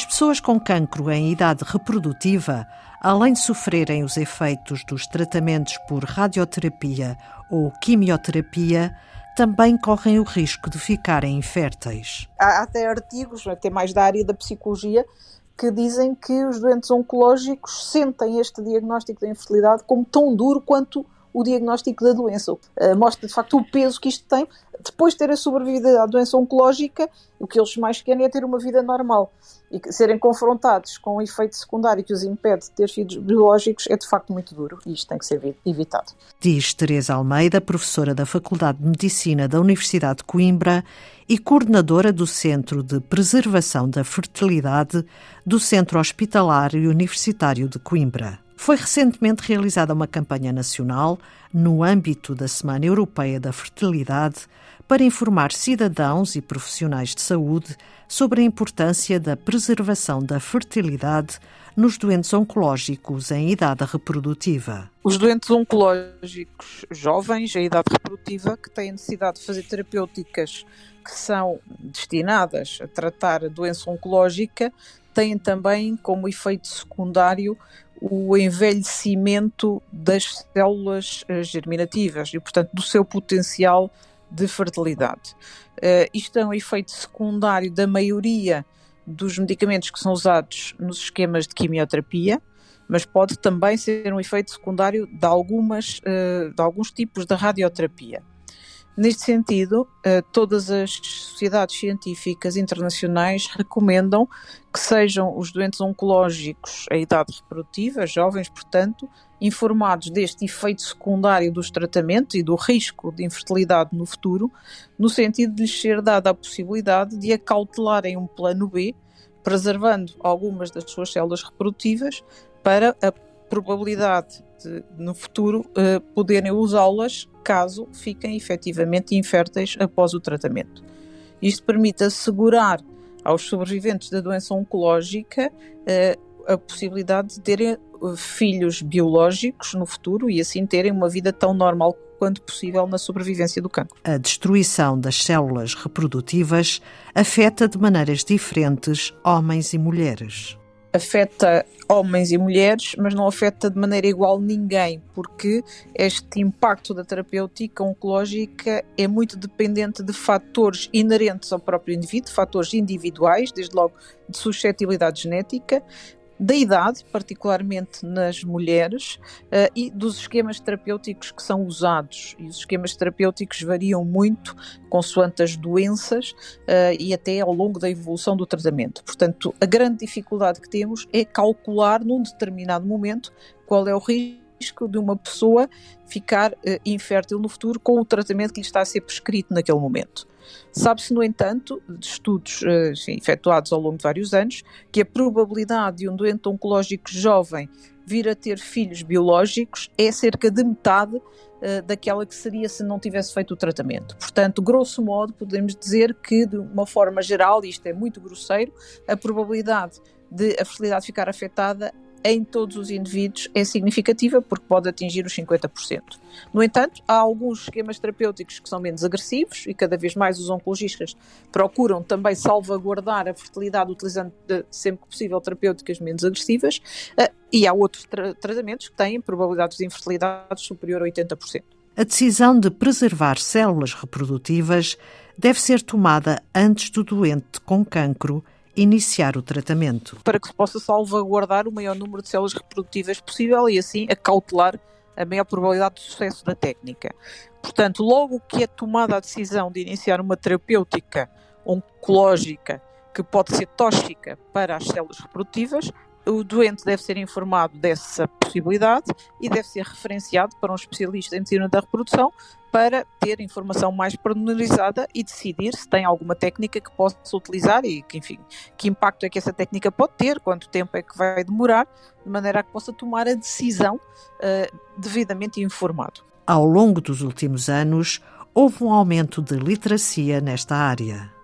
As pessoas com cancro em idade reprodutiva, além de sofrerem os efeitos dos tratamentos por radioterapia ou quimioterapia, também correm o risco de ficarem inférteis. Há até artigos, até mais da área da psicologia, que dizem que os doentes oncológicos sentem este diagnóstico da infertilidade como tão duro quanto o diagnóstico da doença. Uh, mostra de facto o peso que isto tem. Depois de terem sobrevivido à doença oncológica, o que eles mais querem é ter uma vida normal. E serem confrontados com um efeito secundário que os impede de ter filhos biológicos é de facto muito duro e isto tem que ser evitado. Diz Teresa Almeida, professora da Faculdade de Medicina da Universidade de Coimbra e coordenadora do Centro de Preservação da Fertilidade do Centro Hospitalar e Universitário de Coimbra. Foi recentemente realizada uma campanha nacional, no âmbito da Semana Europeia da Fertilidade, para informar cidadãos e profissionais de saúde sobre a importância da preservação da fertilidade nos doentes oncológicos em idade reprodutiva. Os doentes oncológicos jovens em idade reprodutiva que têm necessidade de fazer terapêuticas que são destinadas a tratar a doença oncológica têm também como efeito secundário o envelhecimento das células eh, germinativas e, portanto, do seu potencial de fertilidade. Uh, isto é um efeito secundário da maioria dos medicamentos que são usados nos esquemas de quimioterapia, mas pode também ser um efeito secundário de, algumas, uh, de alguns tipos de radioterapia. Neste sentido, eh, todas as sociedades científicas internacionais recomendam que sejam os doentes oncológicos a idade reprodutiva, jovens, portanto, informados deste efeito secundário dos tratamentos e do risco de infertilidade no futuro, no sentido de lhes ser dada a possibilidade de acautelarem um plano B, preservando algumas das suas células reprodutivas para a probabilidade de, no futuro, uh, poderem usá-las caso fiquem efetivamente inférteis após o tratamento. Isto permite assegurar aos sobreviventes da doença oncológica uh, a possibilidade de terem eh, filhos biológicos no futuro e assim terem uma vida tão normal quanto possível na sobrevivência do cancro. A destruição das células reprodutivas afeta de maneiras diferentes homens e mulheres afeta homens e mulheres, mas não afeta de maneira igual ninguém, porque este impacto da terapêutica oncológica é muito dependente de fatores inerentes ao próprio indivíduo, fatores individuais, desde logo de suscetibilidade genética, da idade, particularmente nas mulheres, uh, e dos esquemas terapêuticos que são usados. E os esquemas terapêuticos variam muito consoante as doenças uh, e até ao longo da evolução do tratamento. Portanto, a grande dificuldade que temos é calcular num determinado momento qual é o risco de uma pessoa ficar uh, infértil no futuro com o tratamento que lhe está a ser prescrito naquele momento. Sabe-se, no entanto, de estudos uh, efetuados ao longo de vários anos, que a probabilidade de um doente oncológico jovem vir a ter filhos biológicos é cerca de metade uh, daquela que seria se não tivesse feito o tratamento. Portanto, grosso modo, podemos dizer que, de uma forma geral, isto é muito grosseiro, a probabilidade de a fertilidade ficar afetada em todos os indivíduos é significativa porque pode atingir os 50%. No entanto, há alguns esquemas terapêuticos que são menos agressivos e cada vez mais os oncologistas procuram também salvaguardar a fertilidade utilizando sempre que possível terapêuticas menos agressivas eh, e há outros tra tratamentos que têm probabilidades de infertilidade superior a 80%. A decisão de preservar células reprodutivas deve ser tomada antes do doente com cancro iniciar o tratamento. Para que se possa salvaguardar o maior número de células reprodutivas possível e assim acautelar a maior probabilidade de sucesso da técnica. Portanto, logo que é tomada a decisão de iniciar uma terapêutica oncológica que pode ser tóxica para as células reprodutivas, o doente deve ser informado dessa possibilidade e deve ser referenciado para um especialista em medicina da reprodução para ter informação mais pormenorizada e decidir se tem alguma técnica que possa utilizar e que, enfim, que impacto é que essa técnica pode ter, quanto tempo é que vai demorar, de maneira a que possa tomar a decisão uh, devidamente informado. Ao longo dos últimos anos, houve um aumento de literacia nesta área.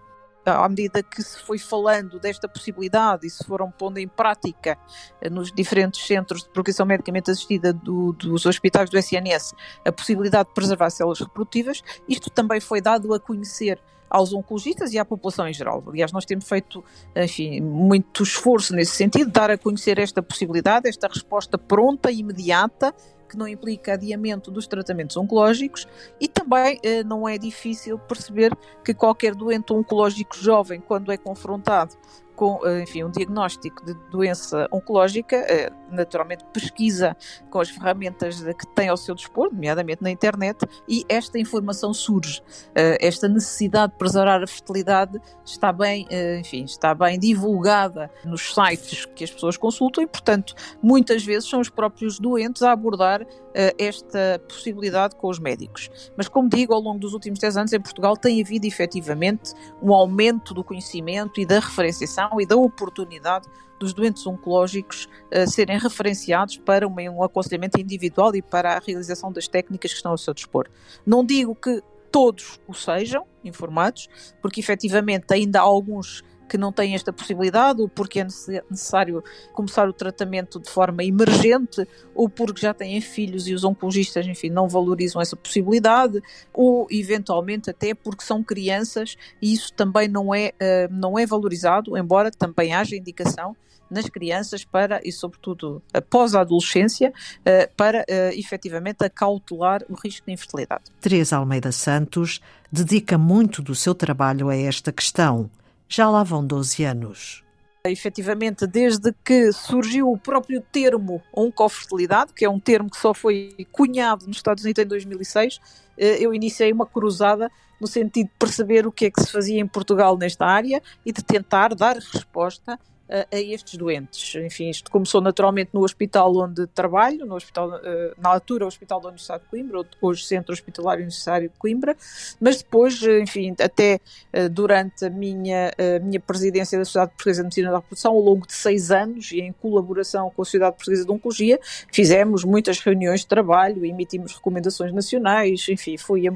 À medida que se foi falando desta possibilidade e se foram pondo em prática eh, nos diferentes centros de progressão medicamente assistida do, dos hospitais do SNS a possibilidade de preservar células reprodutivas, isto também foi dado a conhecer aos oncologistas e à população em geral. Aliás, nós temos feito, enfim, muito esforço nesse sentido, dar a conhecer esta possibilidade, esta resposta pronta e imediata que não implica adiamento dos tratamentos oncológicos e também eh, não é difícil perceber que qualquer doente oncológico jovem, quando é confrontado com eh, enfim, um diagnóstico de doença oncológica, eh, naturalmente pesquisa com as ferramentas que tem ao seu dispor, nomeadamente na internet, e esta informação surge. Eh, esta necessidade de preservar a fertilidade está bem, enfim, está bem divulgada nos sites que as pessoas consultam e, portanto, muitas vezes são os próprios doentes a abordar esta possibilidade com os médicos. Mas, como digo, ao longo dos últimos 10 anos em Portugal tem havido efetivamente um aumento do conhecimento e da referenciação e da oportunidade dos doentes oncológicos uh, serem referenciados para um, um aconselhamento individual e para a realização das técnicas que estão ao seu dispor. Não digo que todos o sejam informados, porque efetivamente ainda há alguns que não têm esta possibilidade, ou porque é necessário começar o tratamento de forma emergente, ou porque já têm filhos e os oncologistas, enfim, não valorizam essa possibilidade, ou eventualmente até porque são crianças e isso também não é, uh, não é valorizado, embora também haja indicação nas crianças para, e sobretudo após a adolescência, uh, para uh, efetivamente acautelar o risco de infertilidade. Teresa Almeida Santos dedica muito do seu trabalho a esta questão. Já lá vão 12 anos. Efetivamente, desde que surgiu o próprio termo oncofertilidade, que é um termo que só foi cunhado nos Estados Unidos em 2006, eh, eu iniciei uma cruzada no sentido de perceber o que é que se fazia em Portugal nesta área e de tentar dar resposta a, a, estes doentes. Enfim, isto começou naturalmente no hospital onde trabalho, no hospital, uh, na altura o Hospital da Universidade de Coimbra, hoje Centro Hospitalar Universitário de Coimbra, mas depois, eh, enfim, até uh, durante a minha, uh, minha presidência da Sociedade Portuguesa de Medicina da Reprodução, ao longo de seis anos e em colaboração com a Sociedade Portuguesa de Oncologia, fizemos muitas reuniões de trabalho, emitimos recomendações nacionais, enfim, fui a,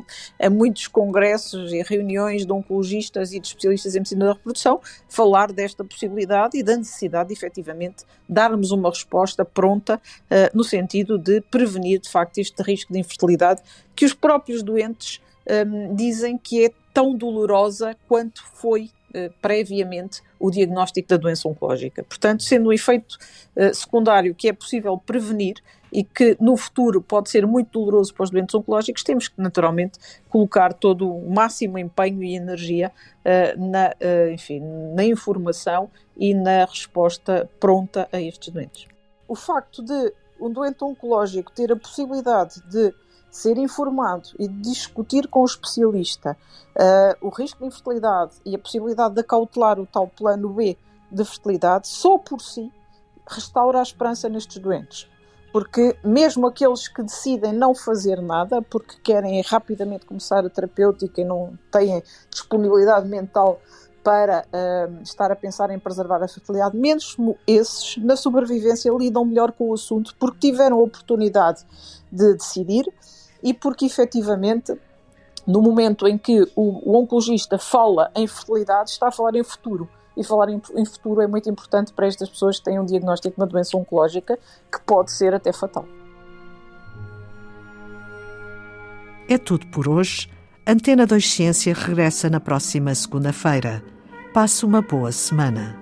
a muitos congressos e reuniões de oncologistas e de especialistas em medicina da reprodução falar desta possibilidade e da necessidade de efetivamente darmos uma resposta pronta uh, no sentido de prevenir de facto este risco de infertilidade que os próprios doentes um, ehm, dizem que é tão dolorosa quanto foi uh, previamente o diagnóstico da doença oncológica. Portanto, sendo um efeito uh, secundário que é possível prevenir, e que no futuro pode ser muito doloroso para os doentes oncológicos, temos que naturalmente colocar todo o máximo empenho e energia uh, na, uh, enfim, na informação e na resposta pronta a estes doentes. O facto de um doente oncológico ter a possibilidade de ser informado e de discutir com o especialista uh, o risco de infertilidade e a possibilidade de acautelar o tal plano B de fertilidade, só por si restaura a esperança nestes doentes porque mesmo aqueles que decidem não fazer nada, porque querem rapidamente começar a terapêutica e não têm disponibilidade mental para uh, estar a pensar em preservar a fertilidade, mesmo esses, na sobrevivência, lidam melhor com o assunto porque tiveram a oportunidade de decidir e porque efetivamente no momento em que o, o oncologista fala em fertilidade, está a falar em futuro e falar em, em, futuro é muito importante para estas pessoas que têm um diagnóstico de uma doença oncológica que pode ser até fatal. É tudo por hoje. Antena 2 Ciência regressa na próxima segunda-feira. Passe uma boa semana.